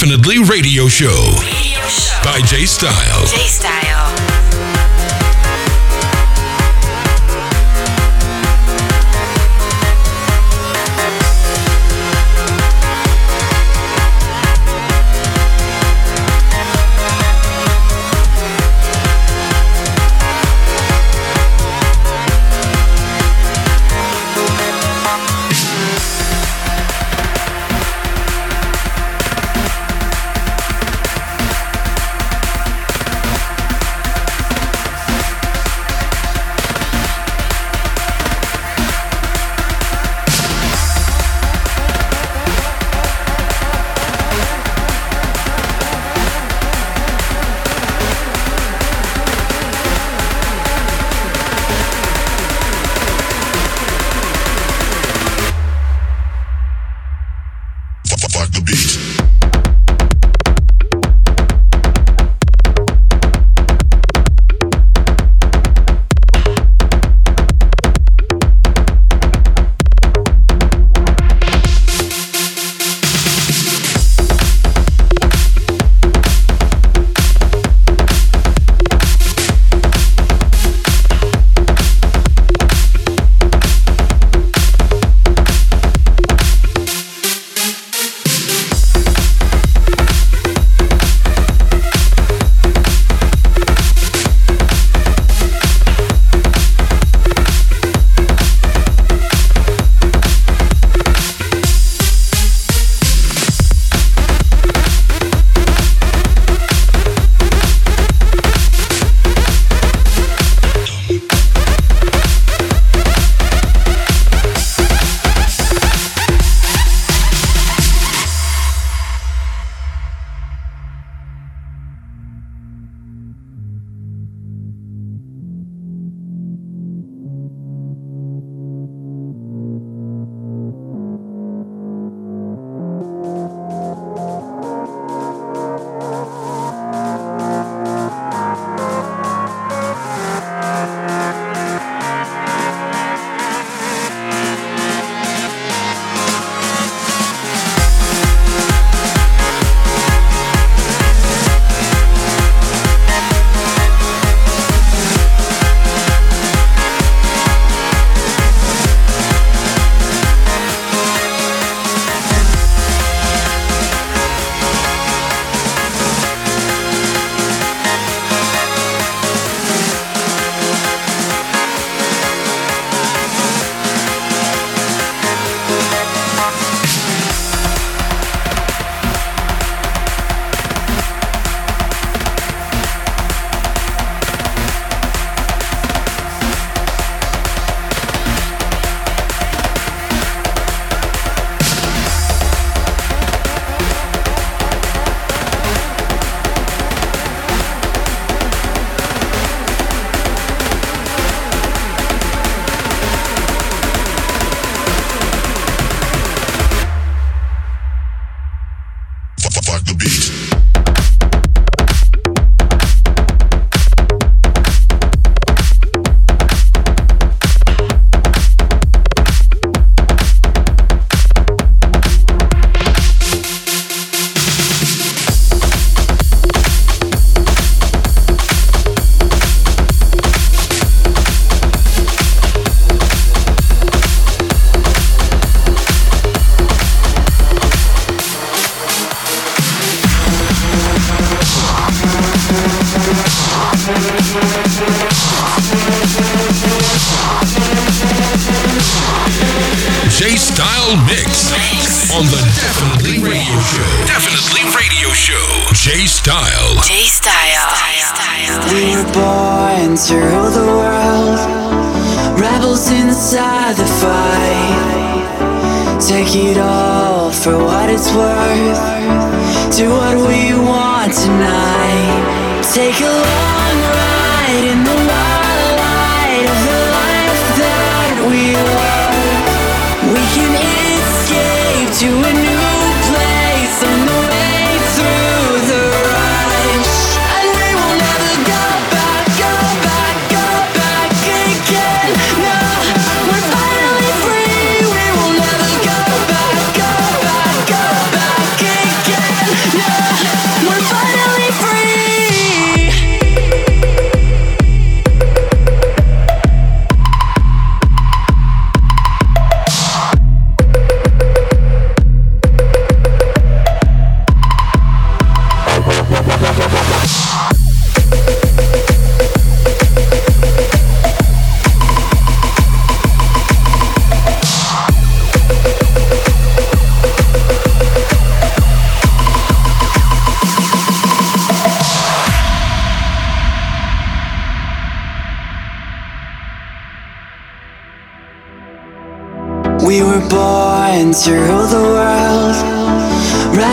Definitely Radio Show. Radio Show. By J Style. J Style.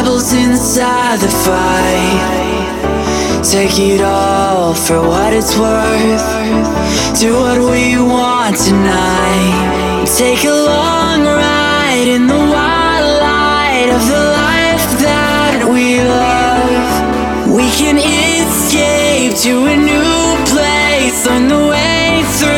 Rebels inside the fight. Take it all for what it's worth. Do what we want tonight. Take a long ride in the wild light of the life that we love. We can escape to a new place on the way through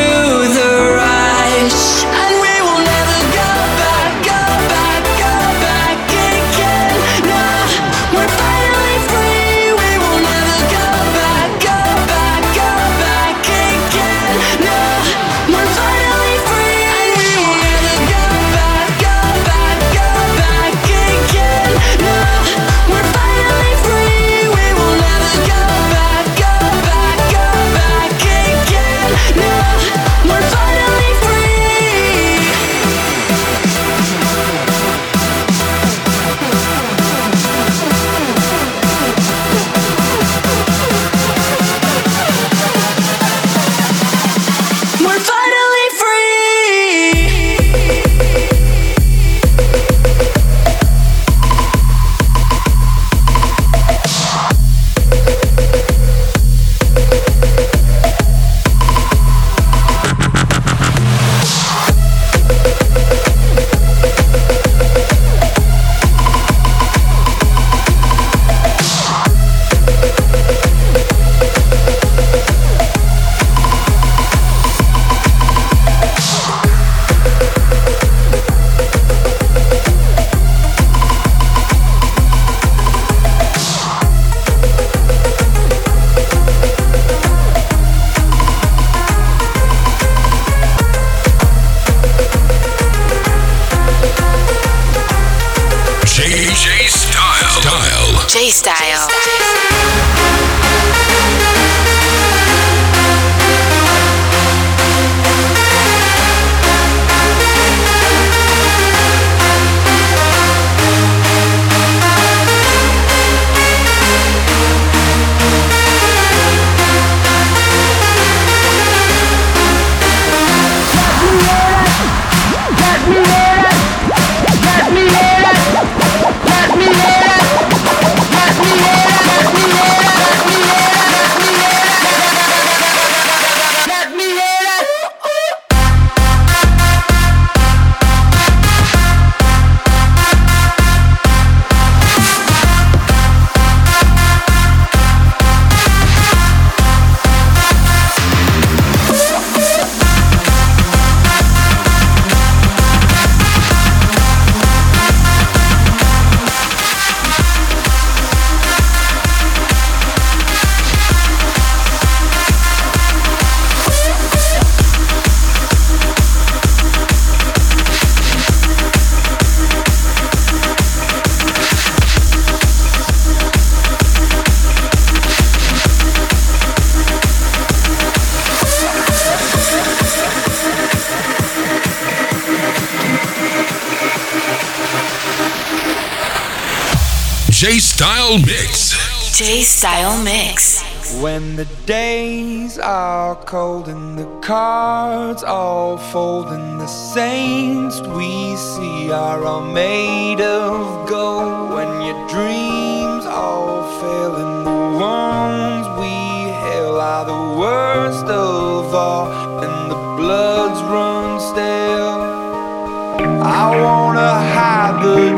J Style.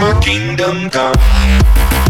My kingdom come.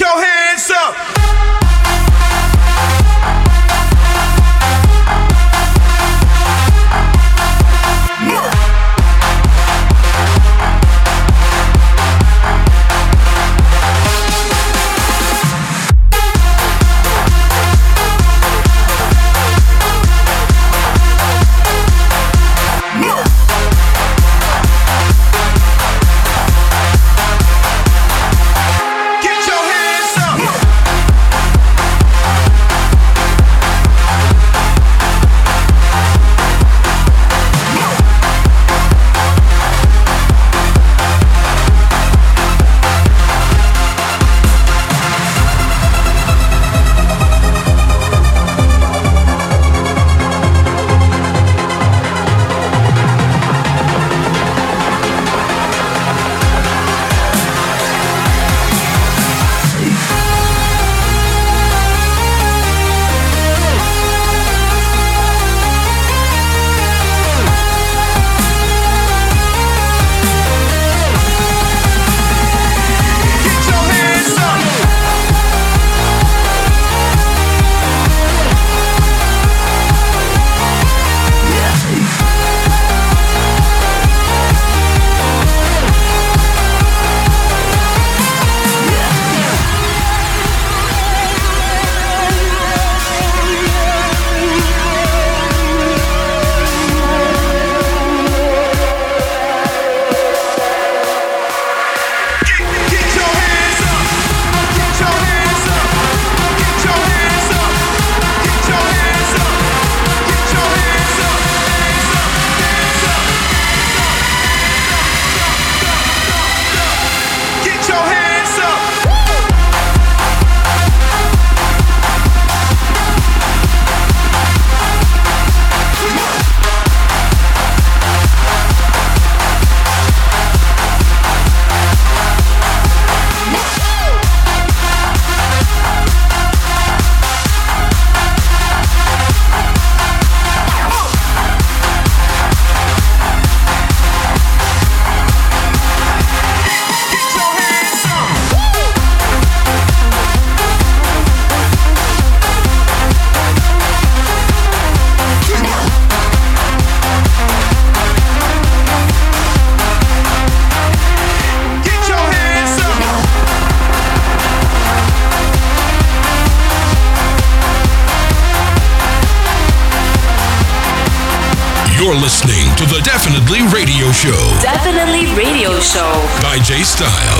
your Show. Definitely Radio Show. By Jay Style.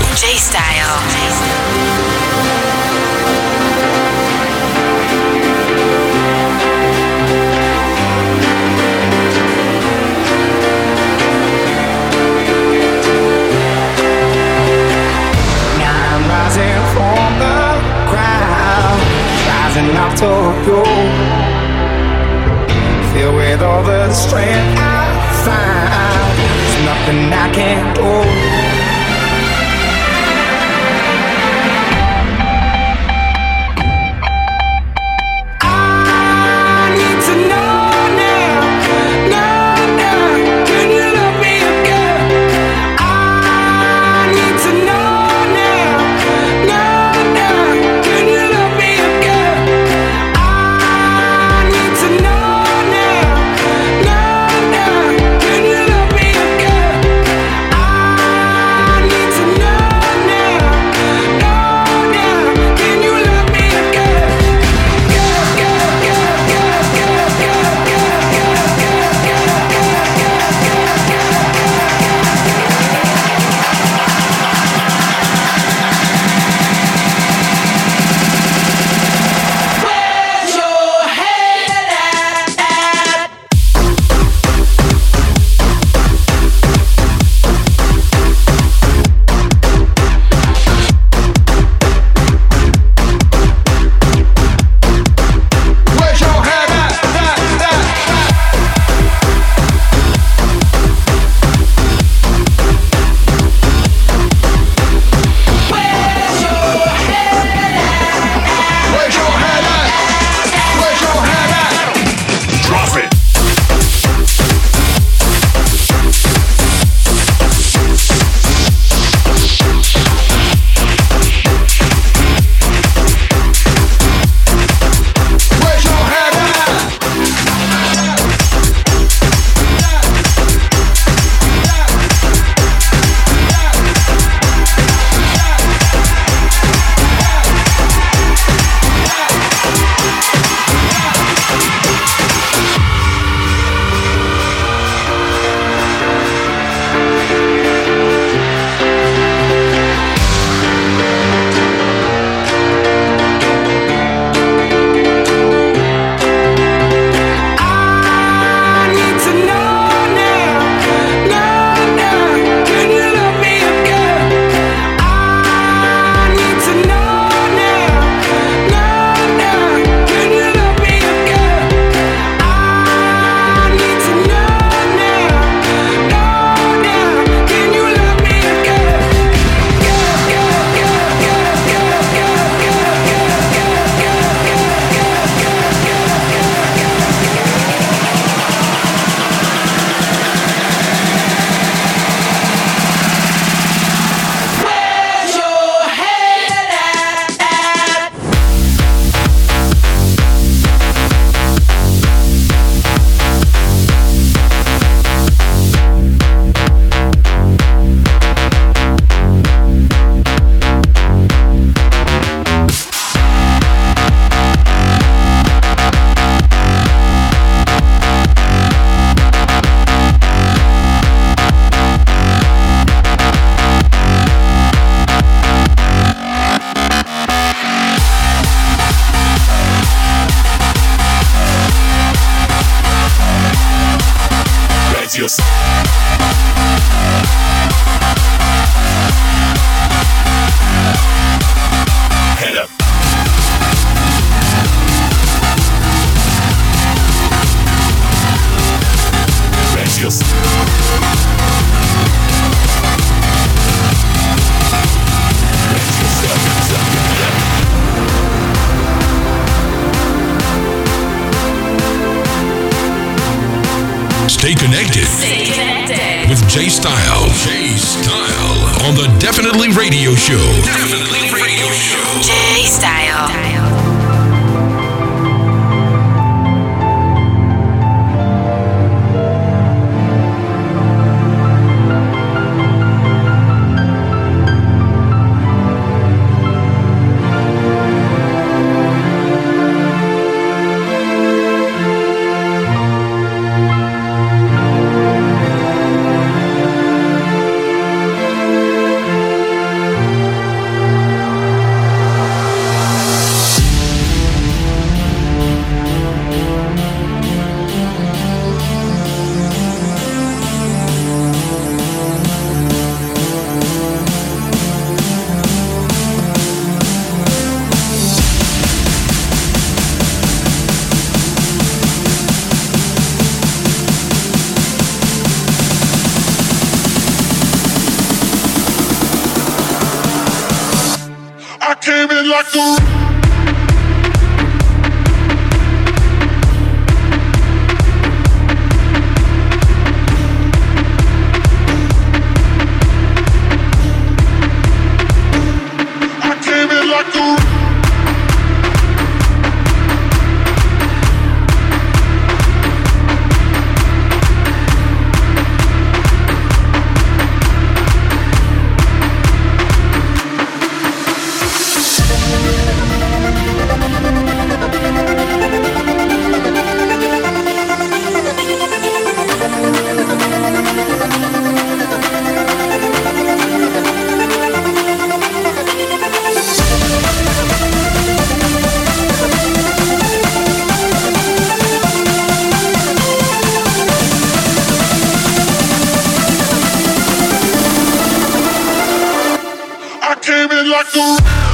Like a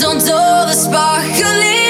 Don't dull the sparkling.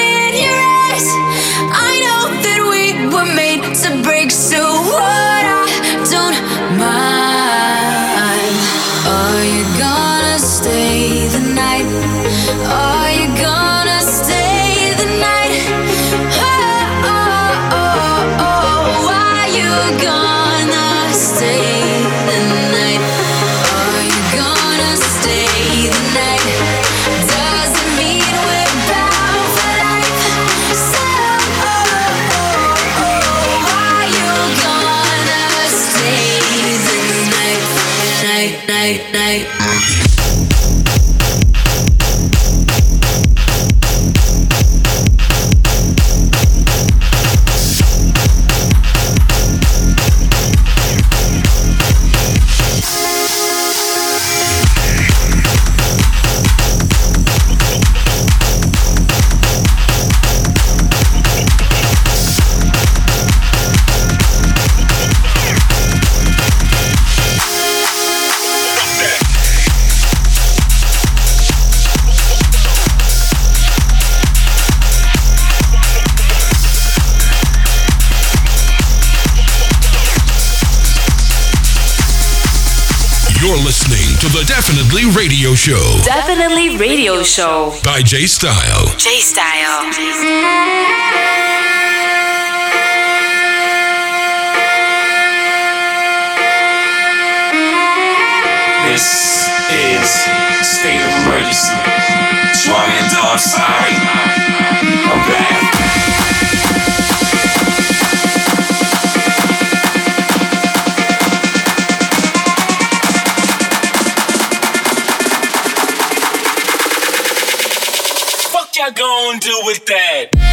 Show. Definitely Radio Show. By J Style. J Style. This is state of emergency. Strong and dog, sorry. Y'all gonna do with that?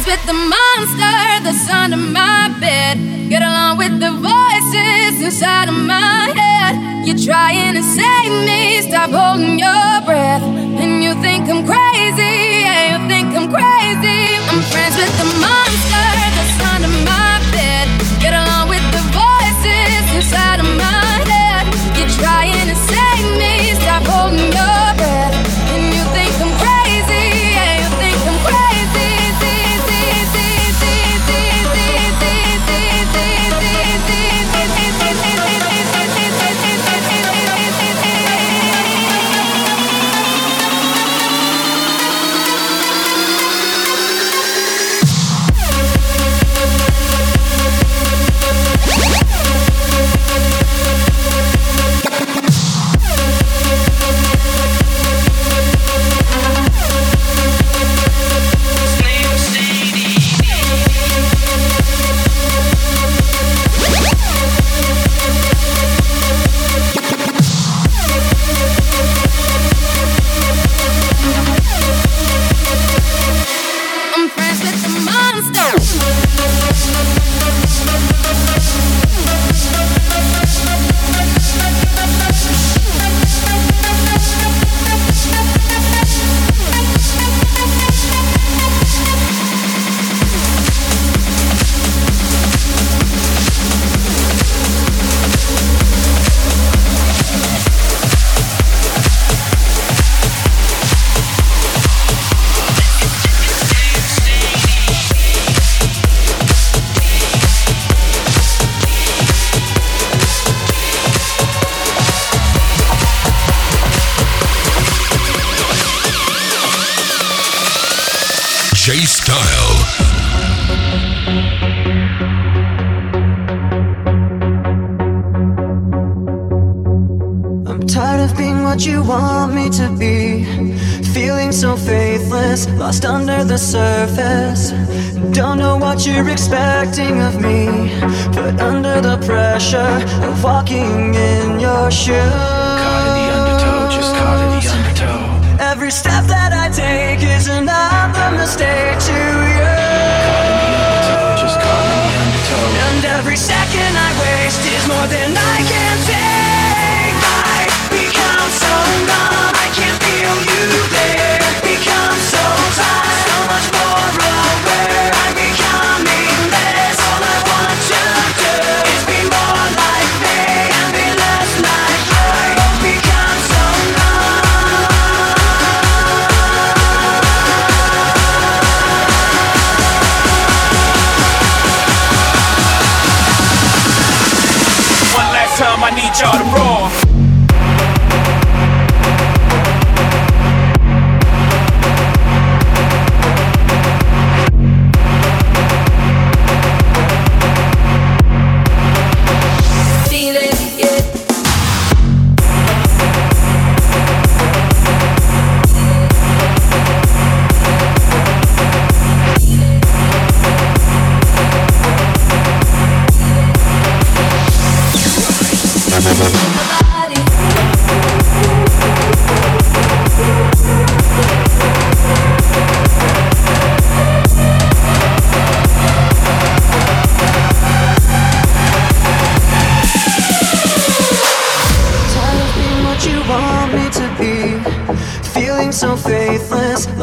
Friends with the monster that's under my bed. Get along with the voices inside of my head. You're trying to save me, stop holding your breath. And you think I'm crazy, yeah, you think I'm crazy. I'm friends with the monster what you want me to be. Feeling so faithless, lost under the surface. Don't know what you're expecting of me. But under the pressure of walking in your shoes. Caught in the undertow, just caught in the undertow. Every step that I take is another mistake to you. Caught in the undertow, Just caught in the undertow. And every second I waste is more than I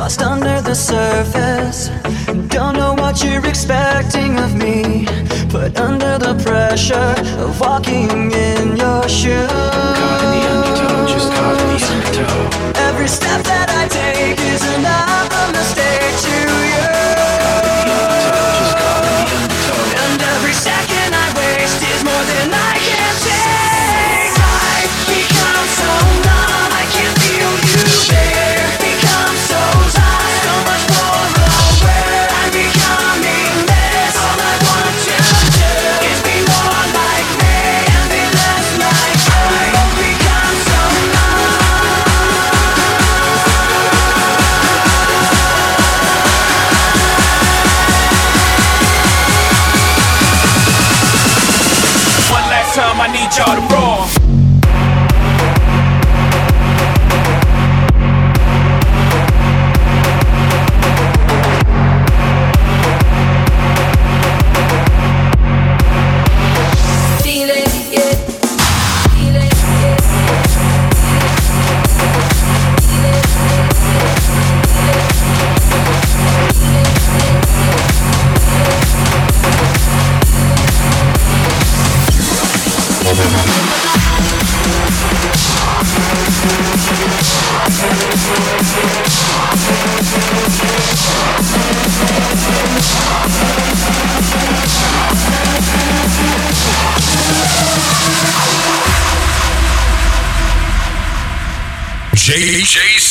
lost under the surface. Don't know what you're expecting of me, but under the pressure of walking in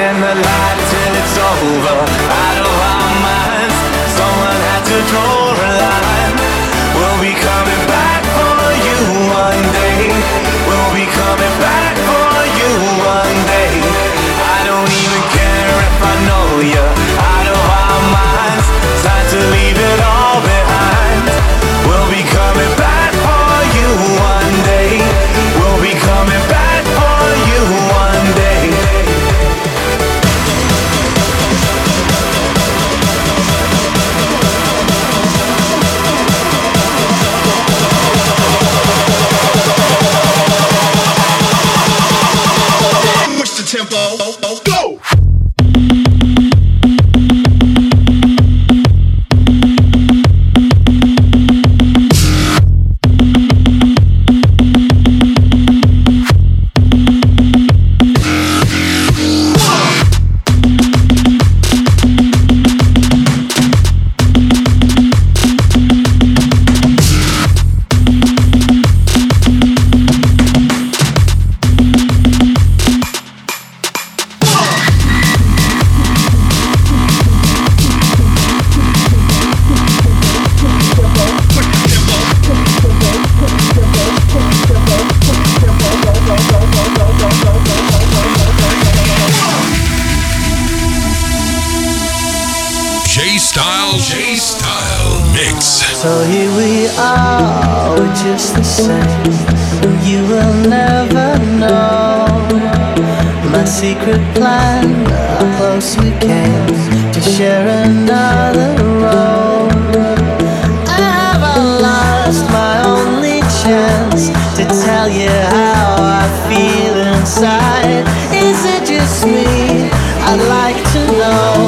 In the light till it's over, out just the same. You will never know my secret plan. How close we came to share another road. I haven't lost my only chance to tell you how I feel inside. Is it just me? I'd like to know.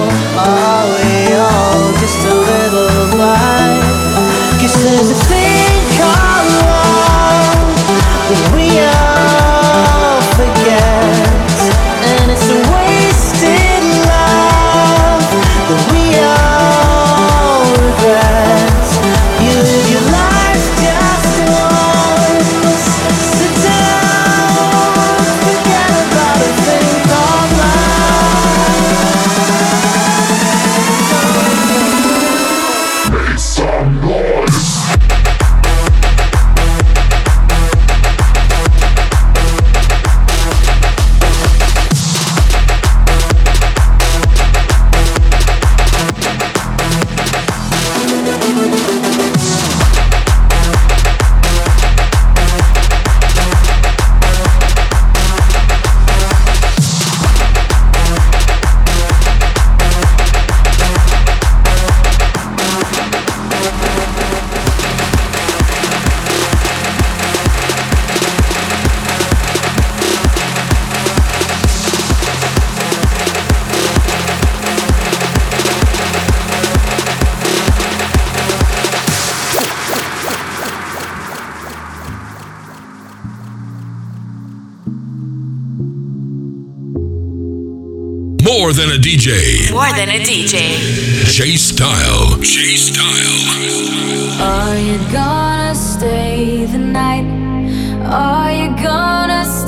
More than a DJ. More than a DJ. J Style. J Style. Are you gonna stay the night? Are you gonna stay?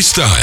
Style.